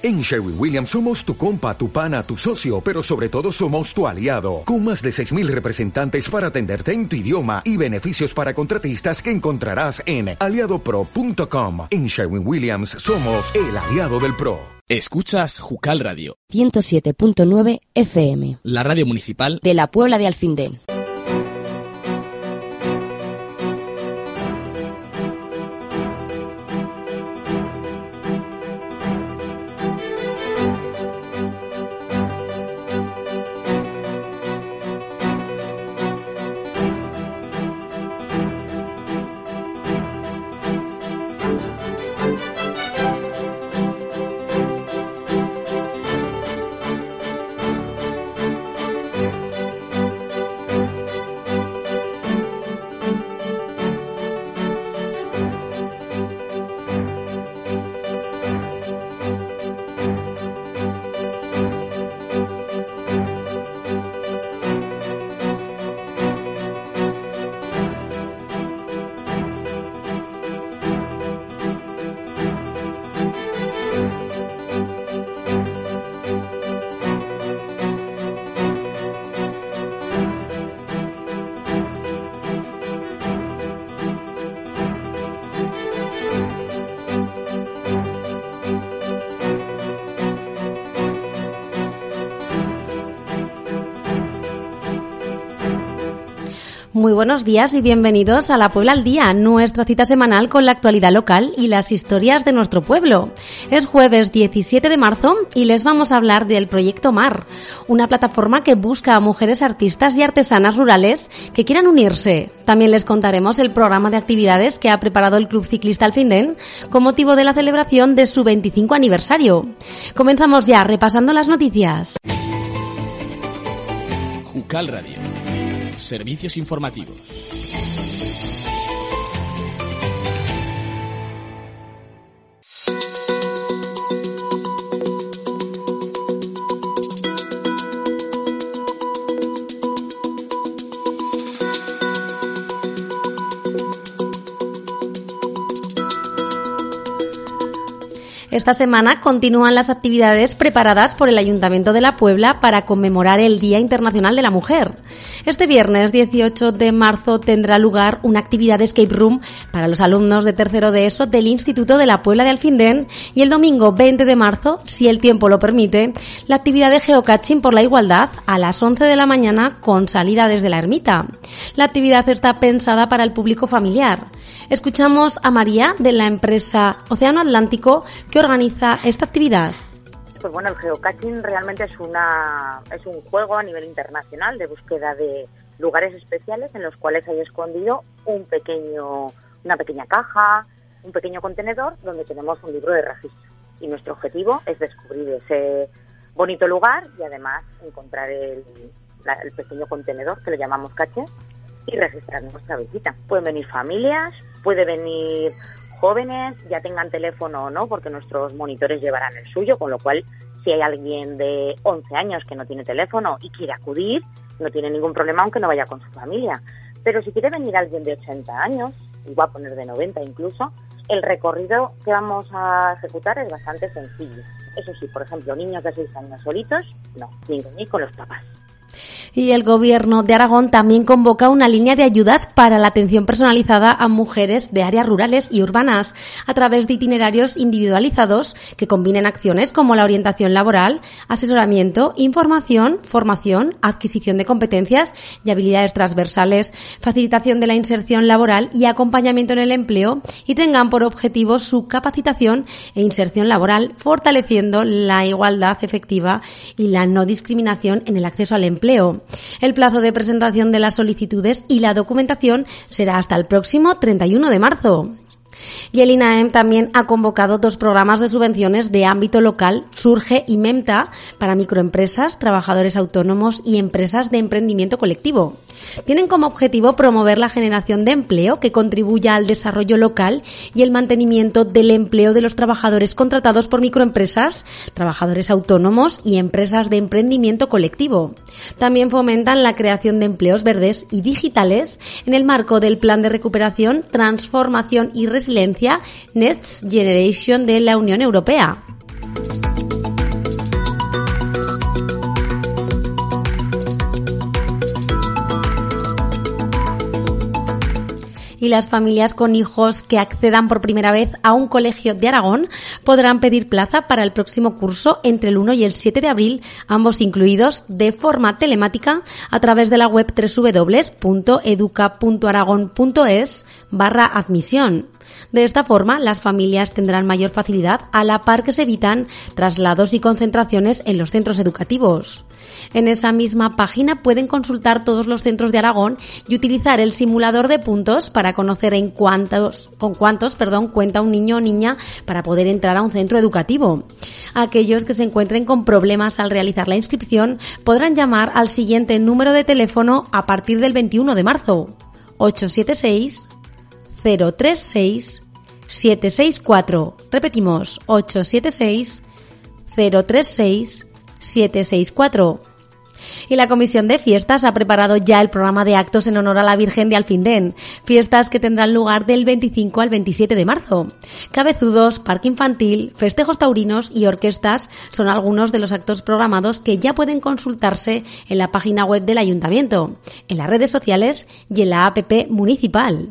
En Sherwin Williams somos tu compa, tu pana, tu socio, pero sobre todo somos tu aliado, con más de 6.000 representantes para atenderte en tu idioma y beneficios para contratistas que encontrarás en aliadopro.com. En Sherwin Williams somos el aliado del PRO. Escuchas Jucal Radio, 107.9 FM, la radio municipal de la Puebla de Alfindén. Muy buenos días y bienvenidos a La Puebla al Día, nuestra cita semanal con la actualidad local y las historias de nuestro pueblo. Es jueves 17 de marzo y les vamos a hablar del Proyecto Mar, una plataforma que busca a mujeres artistas y artesanas rurales que quieran unirse. También les contaremos el programa de actividades que ha preparado el Club Ciclista Alfindén con motivo de la celebración de su 25 aniversario. Comenzamos ya repasando las noticias. Jucal Radio. Servicios informativos. Esta semana continúan las actividades preparadas por el Ayuntamiento de la Puebla para conmemorar el Día Internacional de la Mujer. Este viernes 18 de marzo tendrá lugar una actividad de escape room para los alumnos de tercero de ESO del Instituto de la Puebla de Alfindén y el domingo 20 de marzo, si el tiempo lo permite, la actividad de geocaching por la igualdad a las 11 de la mañana con salida desde la ermita. La actividad está pensada para el público familiar. Escuchamos a María de la empresa Océano Atlántico que organiza esta actividad. Pues bueno, el geocaching realmente es, una, es un juego a nivel internacional de búsqueda de lugares especiales en los cuales hay escondido un pequeño, una pequeña caja, un pequeño contenedor donde tenemos un libro de registro. Y nuestro objetivo es descubrir ese bonito lugar y además encontrar el, el pequeño contenedor que lo llamamos caché y registrar nuestra visita. Pueden venir familias, puede venir jóvenes, ya tengan teléfono o no, porque nuestros monitores llevarán el suyo, con lo cual si hay alguien de 11 años que no tiene teléfono y quiere acudir, no tiene ningún problema aunque no vaya con su familia. Pero si quiere venir alguien de 80 años, y va a poner de 90 incluso, el recorrido que vamos a ejecutar es bastante sencillo. Eso sí, por ejemplo, niños de 6 años solitos, no, venir con los papás. Y el Gobierno de Aragón también convoca una línea de ayudas para la atención personalizada a mujeres de áreas rurales y urbanas a través de itinerarios individualizados que combinen acciones como la orientación laboral, asesoramiento, información, formación, adquisición de competencias y habilidades transversales, facilitación de la inserción laboral y acompañamiento en el empleo y tengan por objetivo su capacitación e inserción laboral, fortaleciendo la igualdad efectiva y la no discriminación en el acceso al empleo. El plazo de presentación de las solicitudes y la documentación será hasta el próximo 31 de marzo. Y el INAEM también ha convocado dos programas de subvenciones de ámbito local, Surge y MEMTA, para microempresas, trabajadores autónomos y empresas de emprendimiento colectivo. Tienen como objetivo promover la generación de empleo que contribuya al desarrollo local y el mantenimiento del empleo de los trabajadores contratados por microempresas, trabajadores autónomos y empresas de emprendimiento colectivo. También fomentan la creación de empleos verdes y digitales en el marco del Plan de Recuperación, Transformación y Resiliencia Next Generation de la Unión Europea. Y las familias con hijos que accedan por primera vez a un colegio de Aragón podrán pedir plaza para el próximo curso entre el 1 y el 7 de abril, ambos incluidos de forma telemática a través de la web www.educa.aragon.es barra admisión. De esta forma, las familias tendrán mayor facilidad a la par que se evitan traslados y concentraciones en los centros educativos. En esa misma página pueden consultar todos los centros de Aragón y utilizar el simulador de puntos para conocer en cuántos, con cuántos perdón, cuenta un niño o niña para poder entrar a un centro educativo. Aquellos que se encuentren con problemas al realizar la inscripción podrán llamar al siguiente número de teléfono a partir del 21 de marzo. 876 036 764. Repetimos, 876 036 764. Y la Comisión de Fiestas ha preparado ya el programa de actos en honor a la Virgen de Alfindén, fiestas que tendrán lugar del 25 al 27 de marzo. Cabezudos, parque infantil, festejos taurinos y orquestas son algunos de los actos programados que ya pueden consultarse en la página web del Ayuntamiento, en las redes sociales y en la APP municipal.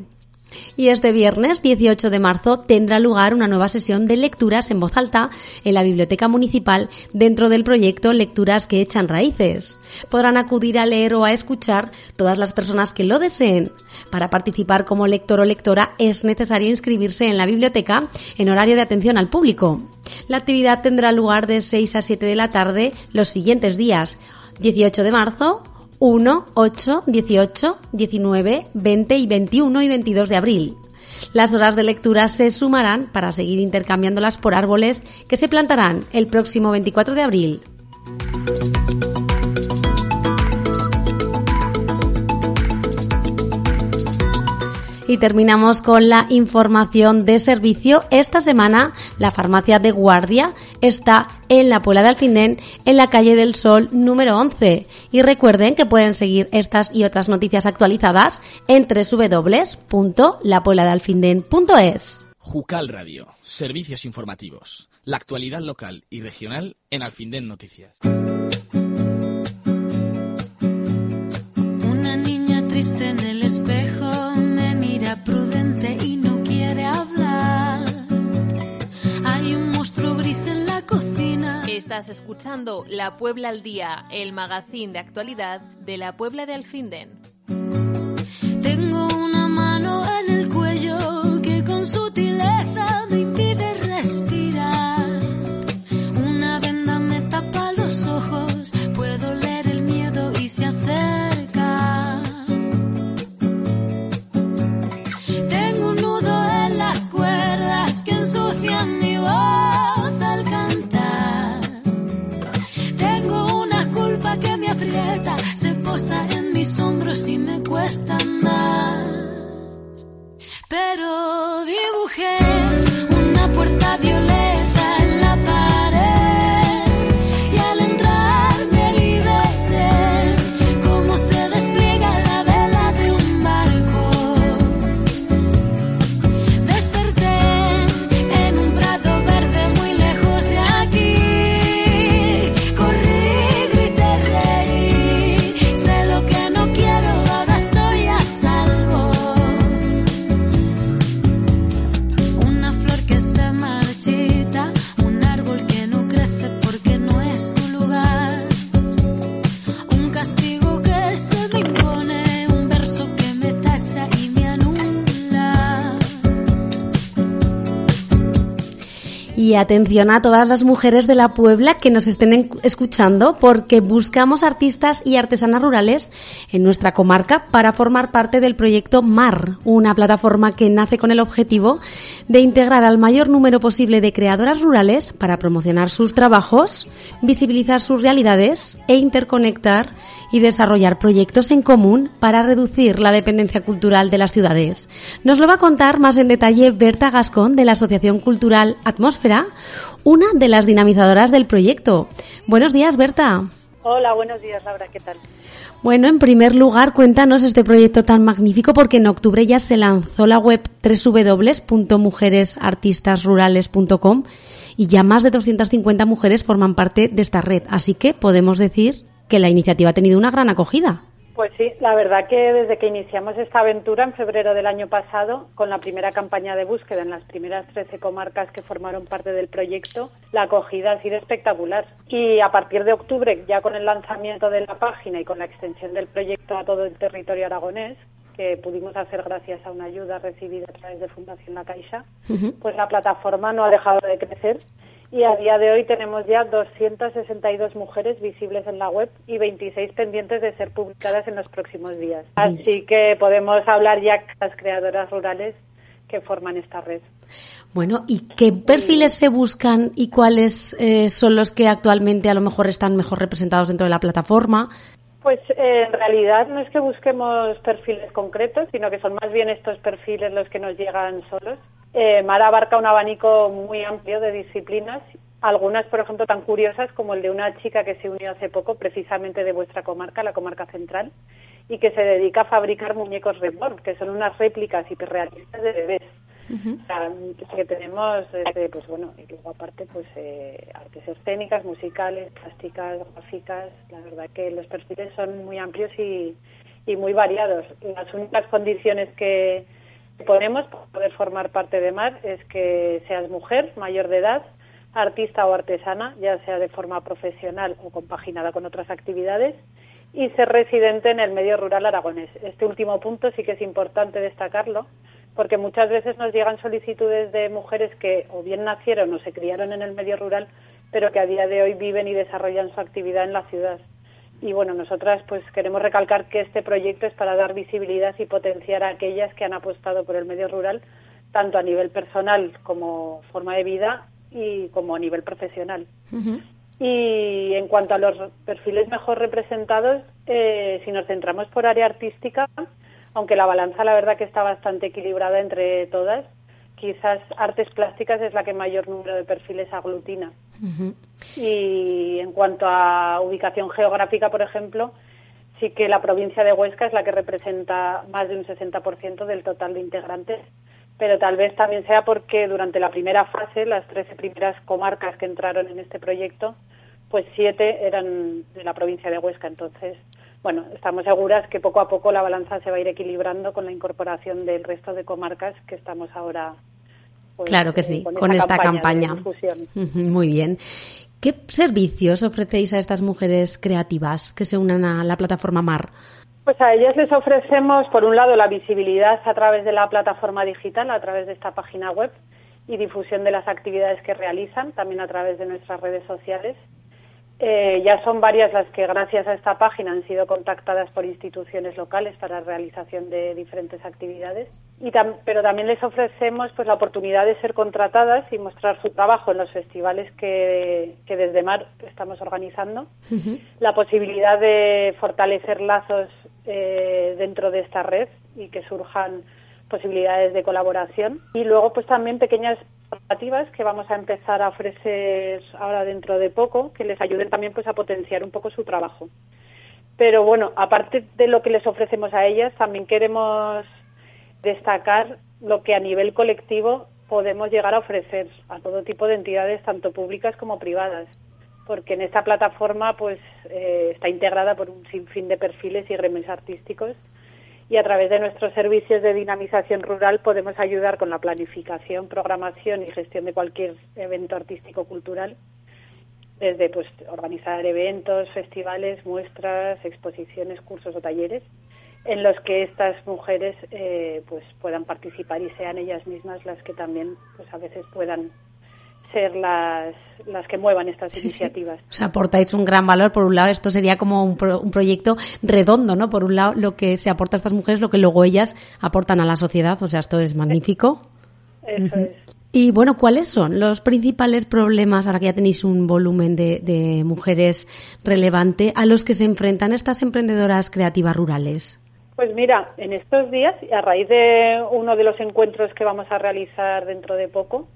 Y este viernes 18 de marzo tendrá lugar una nueva sesión de lecturas en voz alta en la Biblioteca Municipal dentro del proyecto Lecturas que echan raíces. Podrán acudir a leer o a escuchar todas las personas que lo deseen. Para participar como lector o lectora es necesario inscribirse en la biblioteca en horario de atención al público. La actividad tendrá lugar de 6 a 7 de la tarde los siguientes días 18 de marzo, 1, 8, 18, 19, 20 y 21 y 22 de abril. Las horas de lectura se sumarán para seguir intercambiándolas por árboles que se plantarán el próximo 24 de abril. Y terminamos con la información de servicio. Esta semana la farmacia de guardia está en la Puebla de Alfindén, en la calle del Sol número 11. Y recuerden que pueden seguir estas y otras noticias actualizadas en www.lapuebladealfindén.es. Jucal Radio, servicios informativos. La actualidad local y regional en Alfindén Noticias. Una niña triste en el espejo Estás escuchando La Puebla al Día, el magazine de actualidad de la Puebla de Alfinden. Mis hombros y me cuesta andar. Pero Y atención a todas las mujeres de la Puebla que nos estén escuchando porque buscamos artistas y artesanas rurales en nuestra comarca para formar parte del proyecto MAR, una plataforma que nace con el objetivo de integrar al mayor número posible de creadoras rurales para promocionar sus trabajos, visibilizar sus realidades e interconectar y desarrollar proyectos en común para reducir la dependencia cultural de las ciudades. Nos lo va a contar más en detalle Berta Gascón de la Asociación Cultural Atmósfera, una de las dinamizadoras del proyecto. Buenos días, Berta. Hola, buenos días, Laura, ¿qué tal? Bueno, en primer lugar, cuéntanos este proyecto tan magnífico porque en octubre ya se lanzó la web www.mujeresartistasrurales.com y ya más de 250 mujeres forman parte de esta red. Así que podemos decir que la iniciativa ha tenido una gran acogida. Pues sí, la verdad que desde que iniciamos esta aventura en febrero del año pasado, con la primera campaña de búsqueda en las primeras 13 comarcas que formaron parte del proyecto, la acogida ha sido espectacular. Y a partir de octubre, ya con el lanzamiento de la página y con la extensión del proyecto a todo el territorio aragonés, que pudimos hacer gracias a una ayuda recibida a través de Fundación La Caixa, pues la plataforma no ha dejado de crecer y a día de hoy tenemos ya 262 mujeres visibles en la web y 26 pendientes de ser publicadas en los próximos días. Así que podemos hablar ya con las creadoras rurales que forman esta red. Bueno, ¿y qué perfiles se buscan y cuáles eh, son los que actualmente a lo mejor están mejor representados dentro de la plataforma? Pues eh, en realidad no es que busquemos perfiles concretos, sino que son más bien estos perfiles los que nos llegan solos. Eh, Mar abarca un abanico muy amplio de disciplinas, algunas, por ejemplo, tan curiosas como el de una chica que se unió hace poco, precisamente de vuestra comarca, la comarca central, y que se dedica a fabricar muñecos reborn, que son unas réplicas hiperrealistas de bebés. o sea, que tenemos pues bueno, y luego aparte, pues eh, artes escénicas, musicales, plásticas, gráficas. La verdad que los perfiles son muy amplios y, y muy variados. Las únicas condiciones que, ponemos para poder formar parte de MAR es que seas mujer, mayor de edad, artista o artesana, ya sea de forma profesional o compaginada con otras actividades, y ser residente en el medio rural aragonés. Este último punto sí que es importante destacarlo, porque muchas veces nos llegan solicitudes de mujeres que o bien nacieron o se criaron en el medio rural, pero que a día de hoy viven y desarrollan su actividad en la ciudad. Y bueno, nosotras pues queremos recalcar que este proyecto es para dar visibilidad y potenciar a aquellas que han apostado por el medio rural, tanto a nivel personal como forma de vida y como a nivel profesional. Y en cuanto a los perfiles mejor representados, eh, si nos centramos por área artística, aunque la balanza la verdad que está bastante equilibrada entre todas, quizás artes plásticas es la que mayor número de perfiles aglutina. Y en cuanto a ubicación geográfica, por ejemplo, sí que la provincia de Huesca es la que representa más de un 60% del total de integrantes, pero tal vez también sea porque durante la primera fase, las 13 primeras comarcas que entraron en este proyecto, pues siete eran de la provincia de Huesca. Entonces, bueno, estamos seguras que poco a poco la balanza se va a ir equilibrando con la incorporación del resto de comarcas que estamos ahora. Pues, claro que sí, con, esta campaña. Muy bien. ¿Qué servicios ofrecéis a estas mujeres creativas que se unan a la plataforma MAR? Pues a ellas les ofrecemos, por un lado, la visibilidad a través de la plataforma digital, a través de esta página web y difusión de las actividades que realizan, también a través de nuestras redes sociales. Eh, ya son varias las que, gracias a esta página, han sido contactadas por instituciones locales para la realización de diferentes actividades. Y pero también les ofrecemos pues, la oportunidad de ser contratadas y mostrar su trabajo en los festivales que, desde MAR estamos organizando. La posibilidad de fortalecer lazos eh, dentro de esta red y que surjan posibilidades de colaboración. Y luego, pues también pequeñas que vamos a empezar a ofrecer ahora dentro de poco, que les ayuden también pues a potenciar un poco su trabajo. Pero bueno, aparte de lo que les ofrecemos a ellas, también queremos destacar lo que a nivel colectivo podemos llegar a ofrecer a todo tipo de entidades, tanto públicas como privadas, porque en esta plataforma pues eh, está integrada por un sinfín de perfiles y gremios artísticos y a través de nuestros servicios de dinamización rural podemos ayudar con la planificación, programación y gestión de cualquier evento artístico cultural, desde pues organizar eventos, festivales, muestras, exposiciones, cursos o talleres en los que estas mujeres eh, pues puedan participar y sean ellas mismas las que también pues a veces puedan ser las, las que muevan estas iniciativas. O sea, aportáis un gran valor. Por un lado, esto sería como un, un, proyecto redondo, ¿no? Por un lado, lo que se aporta a estas mujeres, lo que luego ellas aportan a la sociedad. O sea, esto es magnífico. Eso es. Y bueno, ¿cuáles son los principales problemas, ahora que ya tenéis un volumen de, de mujeres relevante, a los que se enfrentan estas emprendedoras creativas rurales? Pues mira, en estos días, y a raíz de uno de los encuentros que vamos a realizar dentro de poco,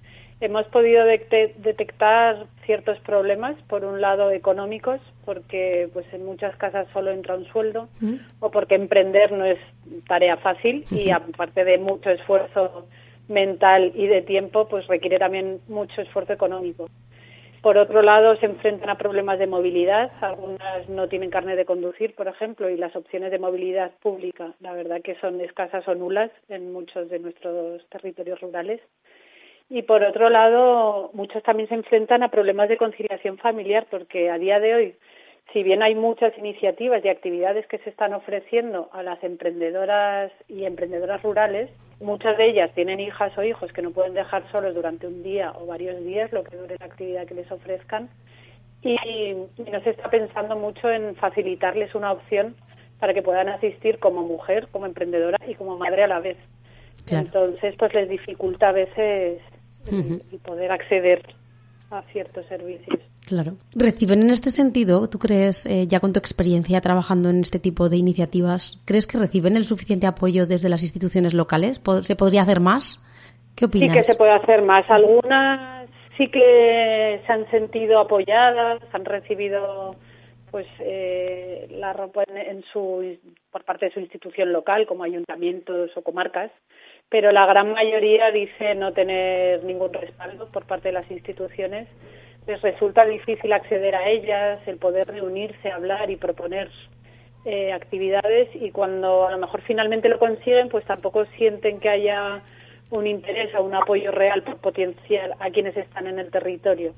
hemos podido detectar ciertos problemas, por un lado económicos, porque pues en muchas casas solo entra un sueldo, o porque emprender no es tarea fácil y aparte de mucho esfuerzo mental y de tiempo, pues requiere también mucho esfuerzo económico. Por otro lado, se enfrentan a problemas de movilidad. Algunas no tienen carne de conducir, por ejemplo, y las opciones de movilidad pública, la verdad que son escasas o nulas en muchos de nuestros territorios rurales. Y por otro lado, muchos también se enfrentan a problemas de conciliación familiar, porque a día de hoy, si bien hay muchas iniciativas y actividades que se están ofreciendo a las emprendedoras y emprendedoras rurales, muchas de ellas tienen hijas o hijos que no pueden dejar solos durante un día o varios días, lo que dure la actividad que les ofrezcan. Y, no se está pensando mucho en facilitarles una opción para que puedan asistir como mujer, como emprendedora y como madre a la vez. Entonces, pues les dificulta a veces y poder acceder a ciertos servicios. Claro. ¿Reciben en este sentido, tú crees, eh, ya con tu experiencia trabajando en este tipo de iniciativas, crees que reciben el suficiente apoyo desde las instituciones locales? ¿Se podría hacer más? ¿Qué opinas? Sí que se puede hacer más. Algunas sí que se han sentido apoyadas, han recibido pues eh, la ropa en, su por parte de su institución local como ayuntamientos o comarcas pero la gran mayoría dice no tener ningún respaldo por parte de las instituciones. Les resulta difícil acceder a ellas, el poder reunirse, hablar y proponer eh, actividades y cuando a lo mejor finalmente lo consiguen, pues tampoco sienten que haya un interés o un apoyo real por potenciar a quienes están en el territorio.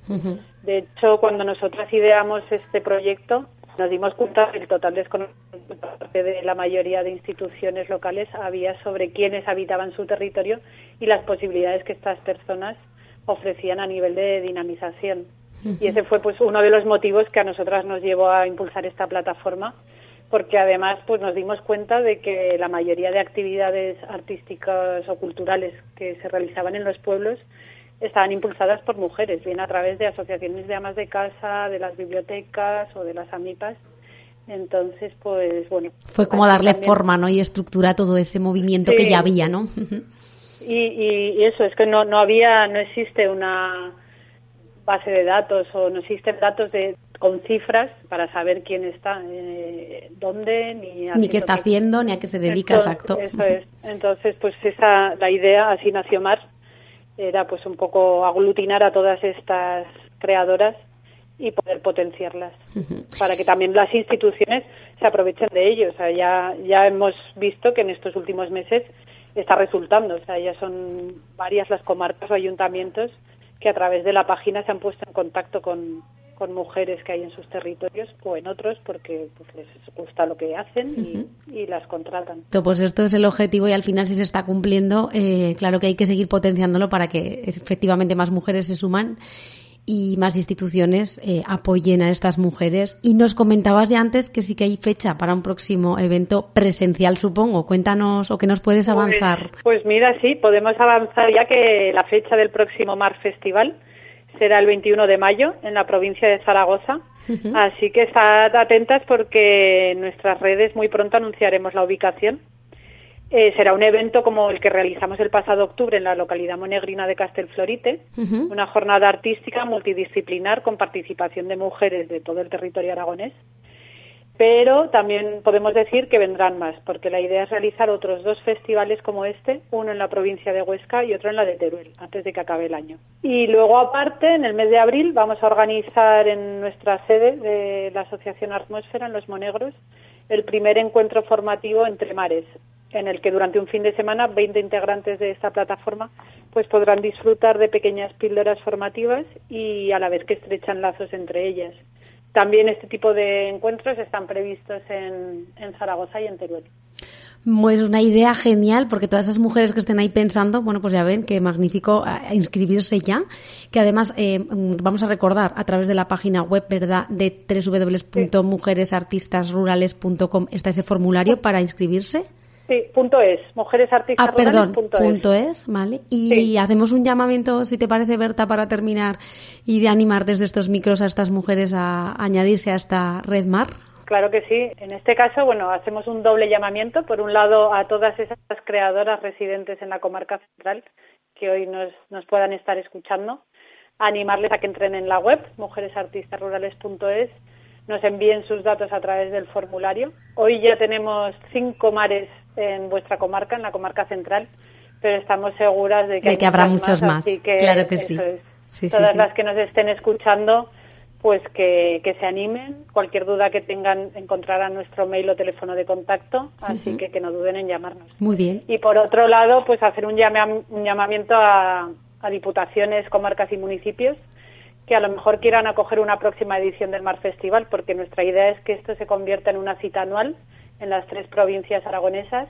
De hecho, cuando nosotras ideamos este proyecto, nos dimos cuenta del total desconocimiento por parte de la mayoría de instituciones locales había sobre quiénes habitaban su territorio y las posibilidades que estas personas ofrecían a nivel de dinamización. Y ese fue pues uno de los motivos que a nosotras nos llevó a impulsar esta plataforma, porque además pues nos dimos cuenta de que la mayoría de actividades artísticas o culturales que se realizaban en los pueblos estaban impulsadas por mujeres, bien a través de asociaciones de amas de casa, de las bibliotecas o de las AMIPAS. Entonces, pues bueno. Fue como darle forma ¿no? y estructura a todo ese movimiento que ya había, ¿no? y, y, eso, es que no, no había, no existe una base de datos o no existen datos de con cifras para saber quién está, eh, dónde, ni, ni qué está haciendo, ni a qué se dedica, exacto. Eso es. Entonces, pues esa, la idea, así nació Mar, era pues un poco aglutinar a todas estas creadoras y poder potenciarlas para que también las instituciones se aprovechen de ello. O sea, ya, ya hemos visto que en estos últimos meses está resultando. O sea, ya son varias las comarcas o ayuntamientos que a través de la página se han puesto en contacto con, con mujeres que hay en sus territorios o en otros porque pues, les gusta lo que hacen y, las contratan. Pues esto es el objetivo y al final si se está cumpliendo, eh, claro que hay que seguir potenciándolo para que efectivamente más mujeres se suman y más instituciones eh, apoyen a estas mujeres. Y nos comentabas ya antes que sí que hay fecha para un próximo evento presencial, supongo. Cuéntanos o que nos puedes pues, avanzar. Pues, mira, sí, podemos avanzar ya que la fecha del próximo Mar Festival será el 21 de mayo en la provincia de Zaragoza. Así que estad atentas porque en nuestras redes muy pronto anunciaremos la ubicación. Eh, será un evento como el que realizamos el pasado octubre en la localidad monegrina de Castelflorite, una jornada artística multidisciplinar con participación de mujeres de todo el territorio aragonés pero también podemos decir que vendrán más, porque la idea es realizar otros dos festivales como este, uno en la provincia de Huesca y otro en la de Teruel, antes de que acabe el año. Y luego, aparte, en el mes de abril vamos a organizar en nuestra sede de la Asociación Atmósfera, en Los Monegros, el primer encuentro formativo entre mares, en el que durante un fin de semana 20 integrantes de esta plataforma pues podrán disfrutar de pequeñas píldoras formativas y a la vez que estrechan lazos entre ellas. También este tipo de encuentros están previstos en, Zaragoza y en Teruel. Pues una idea genial, porque todas esas mujeres que estén ahí pensando, bueno, pues ya ven que magnífico inscribirse ya, que además eh, vamos a recordar a través de la página web, ¿verdad?, de www.mujeresartistasrurales.com está ese formulario para inscribirse. Sí, punto es, mujeres artistas ah, perdón, punto, es. ¿vale? Y hacemos un llamamiento, si te parece, Berta, para terminar y de animar desde estos micros a estas mujeres a añadirse a esta red MAR. Claro que sí. En este caso, bueno, hacemos un doble llamamiento. Por un lado, a todas esas creadoras residentes en la comarca central que hoy nos, nos puedan estar escuchando, animarles a que entren en la web mujeresartistasrurales.es, nos envíen sus datos a través del formulario. Hoy ya tenemos cinco mares en vuestra comarca, en la comarca central, pero estamos seguras de que, habrá muchos más. claro que sí. Todas las que nos estén escuchando, pues que, se animen. Cualquier duda que tengan encontrarán nuestro mail o teléfono de contacto, así que que no duden en llamarnos. Muy bien. Y por otro lado, pues hacer un, un llamamiento a, a diputaciones, comarcas y municipios que a lo mejor quieran acoger una próxima edición del Mar Festival, porque nuestra idea es que esto se convierta en una cita anual en las tres provincias aragonesas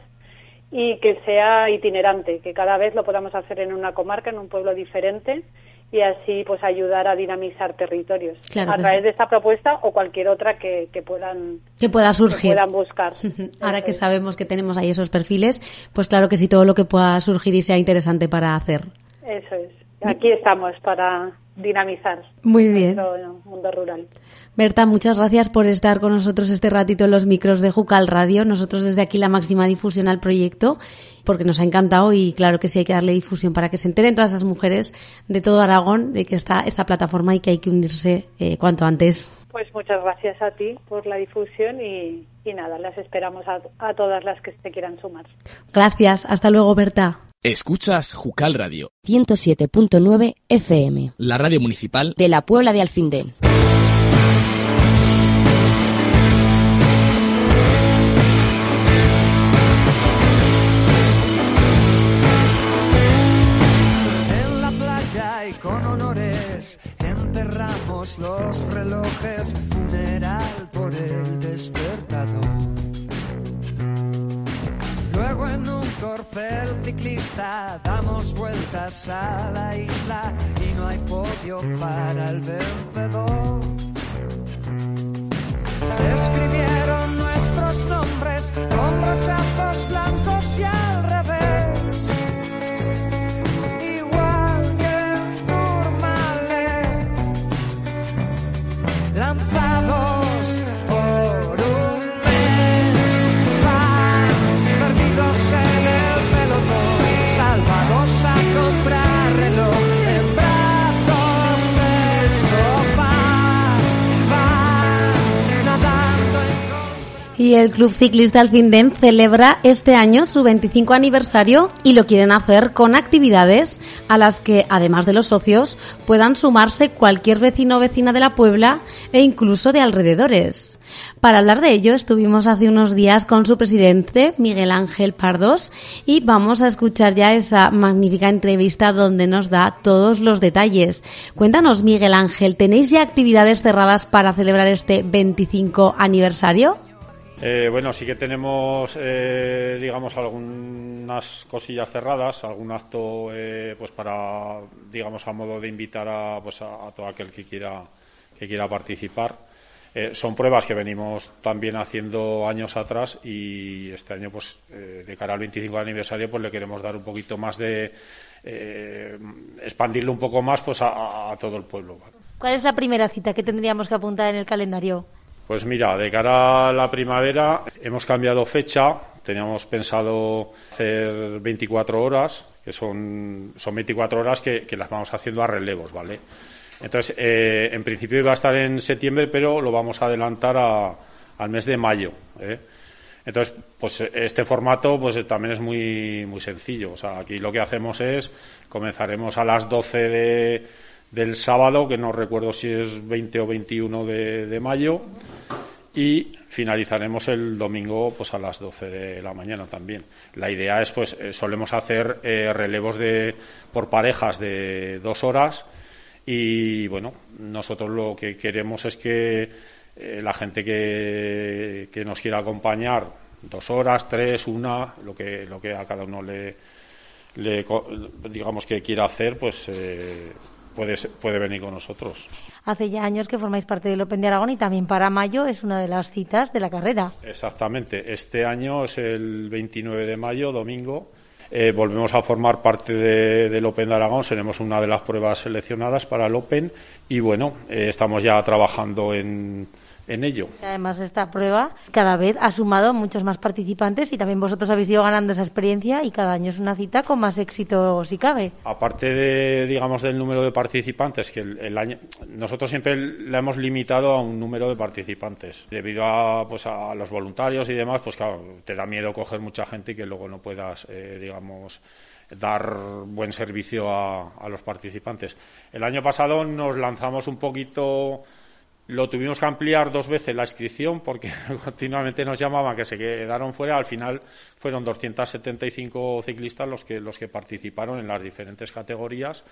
y que sea itinerante, que cada vez lo podamos hacer en una comarca, en un pueblo diferente y así pues ayudar a dinamizar territorios a través de esta propuesta o cualquier otra que, puedan que pueda surgir. puedan buscar. Ahora que sabemos que tenemos ahí esos perfiles pues claro que sí todo lo que pueda surgir y sea interesante para hacer. Eso es aquí estamos para dinamizar Muy bien. nuestro mundo rural. Berta, muchas gracias por estar con nosotros este ratito en los micros de Jucal Radio. Nosotros desde aquí la máxima difusión al proyecto, porque nos ha encantado y claro que sí hay que darle difusión para que se enteren todas esas mujeres de todo Aragón de que está esta plataforma y que hay que unirse eh, cuanto antes. Pues muchas gracias a ti por la difusión y, nada, las esperamos a, a todas las que se quieran sumar. Gracias, hasta luego Berta. Escuchas Jucal Radio 107.9 FM. La radio municipal de la Puebla de Alfindén. En la playa y con honores enterramos los relojes, funeral por el despertador. Corcel ciclista damos vueltas a la isla y no hay podio para el vencedor. Escribieron nuestros nombres con brochazos blancos y al revés. Y el Club Ciclista Alfindem celebra este año su 25 aniversario y lo quieren hacer con actividades a las que, además de los socios, puedan sumarse cualquier vecino o vecina de la Puebla e incluso de alrededores. Para hablar de ello estuvimos hace unos días con su presidente, Miguel Ángel Pardos, y vamos a escuchar ya esa magnífica entrevista donde nos da todos los detalles. Cuéntanos, Miguel Ángel, ¿tenéis ya actividades cerradas para celebrar este 25 aniversario? Eh, bueno, sí que tenemos, eh, digamos, algunas cosillas cerradas, algún acto, eh, pues para, digamos, a modo de invitar a, pues a, todo aquel que quiera, que quiera participar. Eh, son pruebas que venimos también haciendo años atrás y este año, pues, eh, de cara al 25 aniversario, pues le queremos dar un poquito más de, expandirlo un poco más, pues, a todo el pueblo. ¿Cuál es la primera cita que tendríamos que apuntar en el calendario? Pues mira, de cara a la primavera hemos cambiado fecha. Teníamos pensado hacer 24 horas, que son, son 24 horas que, las vamos haciendo a relevos, ¿vale? Entonces, eh, en principio iba a estar en septiembre, pero lo vamos a adelantar a- al mes de mayo. ¿eh? Entonces, pues este formato pues también es muy, muy sencillo. O sea, aquí lo que hacemos es, comenzaremos a las 12 de, del sábado, que no recuerdo si es 20 o 21 de, mayo, y finalizaremos el domingo pues a las 12 de la mañana también. La idea es, pues, eh, solemos hacer eh, relevos de, por parejas de dos horas y, bueno, nosotros lo que queremos es que eh, la gente que, nos quiera acompañar dos horas, tres, una, lo que, lo que a cada uno le, digamos que quiera hacer, pues eh, puede, puede venir con nosotros. Hace ya años que formáis parte del Open de Aragón y también para mayo es una de las citas de la carrera. Exactamente. Este año es el 29 de mayo, domingo. Eh, volvemos a formar parte de- del Open de Aragón. Seremos una de las pruebas seleccionadas para el Open. Y bueno, eh, estamos ya trabajando en, en ello. Además, esta prueba cada vez ha sumado muchos más participantes y también vosotros habéis ido ganando esa experiencia y cada año es una cita con más éxito si cabe. Aparte de, digamos, del número de participantes, que el, año, nosotros siempre la hemos limitado a un número de participantes. Debido a, pues, a los voluntarios y demás, pues claro, te da miedo coger mucha gente y que luego no puedas, eh, digamos, dar buen servicio a, a los participantes. El año pasado nos lanzamos un poquito lo tuvimos que ampliar dos veces la inscripción porque continuamente nos llamaban que se quedaron fuera. Al final fueron 275 ciclistas los que, los que participaron en las diferentes categorías.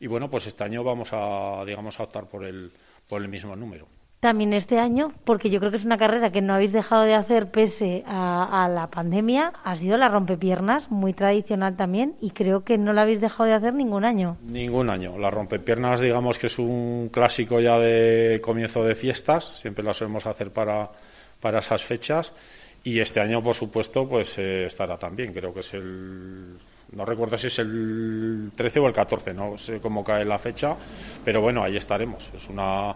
Y bueno, pues este año vamos a, digamos, a optar por el, por el mismo número también este año, porque yo creo que es una carrera que no habéis dejado de hacer pese a, la pandemia, ha sido la rompepiernas, muy tradicional también, y creo que no la habéis dejado de hacer ningún año. Ningún año. La rompepiernas, digamos que es un clásico ya de comienzo de fiestas, siempre la solemos hacer para, para esas fechas, y este año, por supuesto, pues eh, estará también, creo que es el no recuerdo si es el 13 o el 14, no sé cómo cae la fecha, pero bueno, ahí estaremos. Es una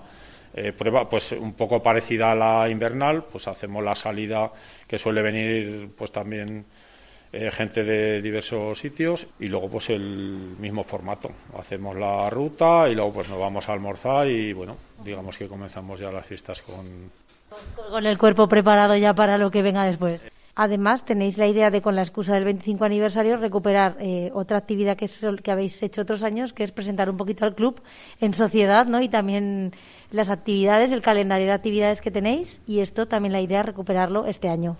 eh, prueba pues un poco parecida a la invernal, pues hacemos la salida que suele venir pues también eh, gente de diversos sitios y luego pues el mismo formato. Hacemos la ruta y luego pues nos vamos a almorzar y bueno, digamos que comenzamos ya las fiestas con... Con el cuerpo preparado ya para lo que venga después. Además, tenéis la idea de, con la excusa del 25 aniversario, recuperar eh, otra actividad que, que habéis hecho otros años, que es presentar un poquito al club en sociedad, ¿no? Y también las actividades, el calendario de actividades que tenéis, y esto también la idea es recuperarlo este año.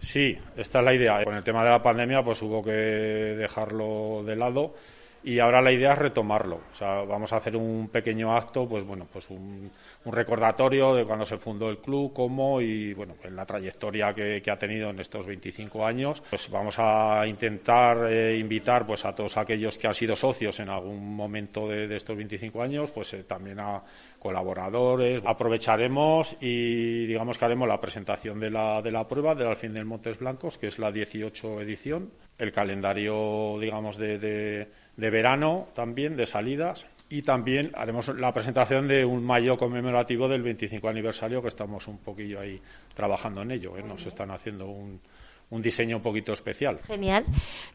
Sí, esta es la idea. Con el tema de la pandemia, pues hubo que dejarlo de lado y ahora la idea es retomarlo. O sea, vamos a hacer un pequeño acto, pues bueno, pues un, recordatorio de cuando se fundó el club, cómo y bueno, en la trayectoria que, ha tenido en estos 25 años. Pues vamos a intentar eh, invitar pues a todos aquellos que han sido socios en algún momento de, estos 25 años, pues eh, también a colaboradores. Aprovecharemos y digamos que haremos la presentación de la, de la prueba del Alfín del Montes Blancos, que es la 18 edición, el calendario, digamos, de de verano también, de salidas. Y también haremos la presentación de un mayo conmemorativo del 25 aniversario, que estamos un poquillo ahí trabajando en ello. ¿eh? Nos están haciendo un, un diseño un poquito especial. Genial.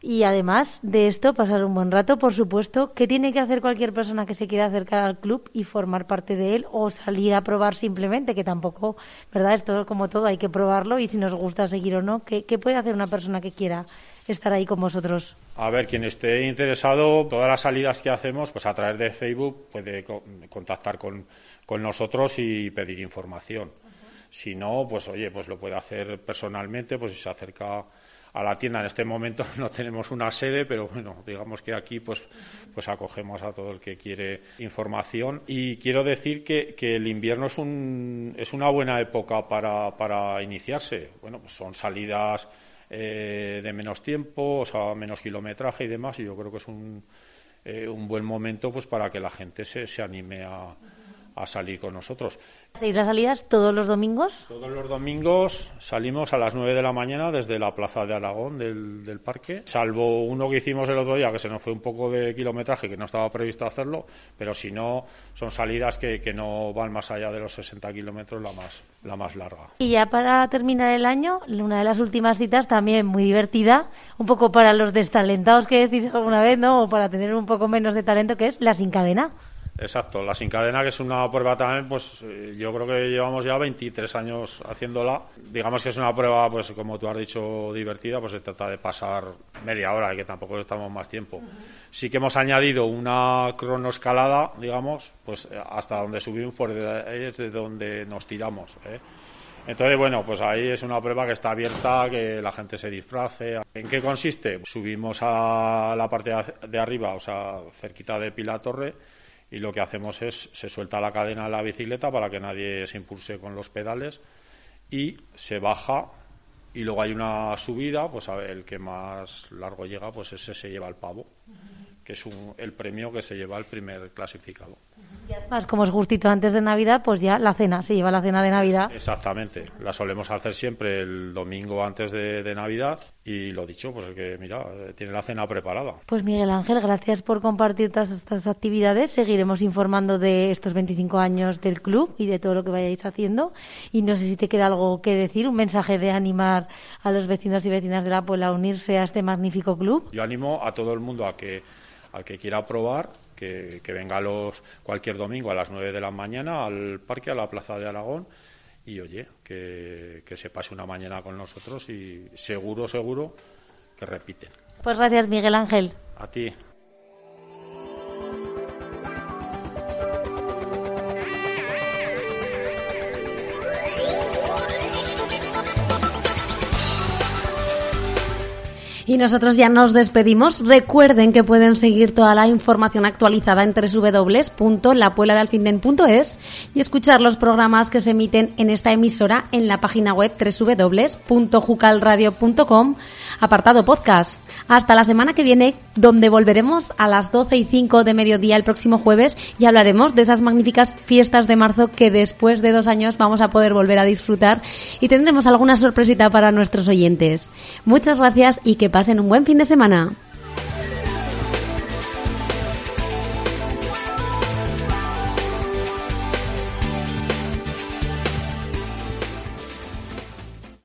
Y además de esto, pasar un buen rato, por supuesto. ¿Qué tiene que hacer cualquier persona que se quiera acercar al club y formar parte de él o salir a probar simplemente? Que tampoco, ¿verdad? Esto como todo, hay que probarlo y si nos gusta seguir o no. ¿Qué, qué puede hacer una persona que quiera estar ahí con vosotros? A ver, quien esté interesado, todas las salidas que hacemos, pues a través de Facebook puede contactar con, nosotros y pedir información. Si no, pues oye, pues lo puede hacer personalmente, pues si se acerca a la tienda. En este momento no tenemos una sede, pero bueno, digamos que aquí pues, pues acogemos a todo el que quiere información. Y quiero decir que, que el invierno es, un, es una buena época para, para iniciarse. Bueno, pues son salidas eh, de menos tiempo, o sea, menos kilometraje y demás, y yo creo que es un, eh, un buen momento pues para que la gente se, se anime a, a salir con nosotros. ¿Hacéis las salidas todos los domingos? Todos los domingos salimos a las 9 de la mañana desde la plaza de Aragón del, del, parque, salvo uno que hicimos el otro día que se nos fue un poco de kilometraje que no estaba previsto hacerlo, pero si no, son salidas que, que no van más allá de los 60 kilómetros la más, la más larga. Y ya para terminar el año, una de las últimas citas también muy divertida, un poco para los destalentados que decís alguna vez, ¿no? O para tener un poco menos de talento, que es la sin cadena. Exacto, la sin cadena, que es una prueba también, pues eh, yo creo que llevamos ya 23 años haciéndola. Digamos que es una prueba, pues como tú has dicho, divertida, pues se trata de pasar media hora y que tampoco estamos más tiempo. Sí que hemos añadido una cronoescalada, digamos, pues eh, hasta donde subimos, pues es de donde nos tiramos. ¿eh? Entonces, bueno, pues ahí es una prueba que está abierta, que la gente se disfrace. ¿En qué consiste? Subimos a la parte de arriba, o sea, cerquita de Pila Torre, y lo que hacemos es se suelta la cadena de la bicicleta para que nadie se impulse con los pedales y se baja y luego hay una subida, pues a ver, el que más largo llega, pues ese se lleva el pavo, que es un, el premio que se lleva el primer clasificado. Más como es justito antes de Navidad, pues ya la cena, se lleva la cena de Navidad. Exactamente, la solemos hacer siempre el domingo antes de, de Navidad y lo dicho, pues el que, mira, tiene la cena preparada. Pues Miguel Ángel, gracias por compartir todas estas actividades. Seguiremos informando de estos 25 años del club y de todo lo que vayáis haciendo. Y no sé si te queda algo que decir, un mensaje de animar a los vecinos y vecinas de la Puebla a unirse a este magnífico club. Yo animo a todo el mundo a que, al que quiera probar, que, que venga los, cualquier domingo a las 9 de la mañana al parque, a la Plaza de Aragón y oye, que, que se pase una mañana con nosotros y seguro, seguro que repiten. Pues gracias, Miguel Ángel. A ti. Y nosotros ya nos despedimos. Recuerden que pueden seguir toda la información actualizada en www.lapueladealfinden.es y escuchar los programas que se emiten en esta emisora en la página web www.jucalradio.com, apartado podcast. Hasta la semana que viene, donde volveremos a las 12 y 5 de mediodía el próximo jueves y hablaremos de esas magníficas fiestas de marzo que después de dos años vamos a poder volver a disfrutar y tendremos alguna sorpresita para nuestros oyentes. Muchas gracias y que pasen un buen fin de semana.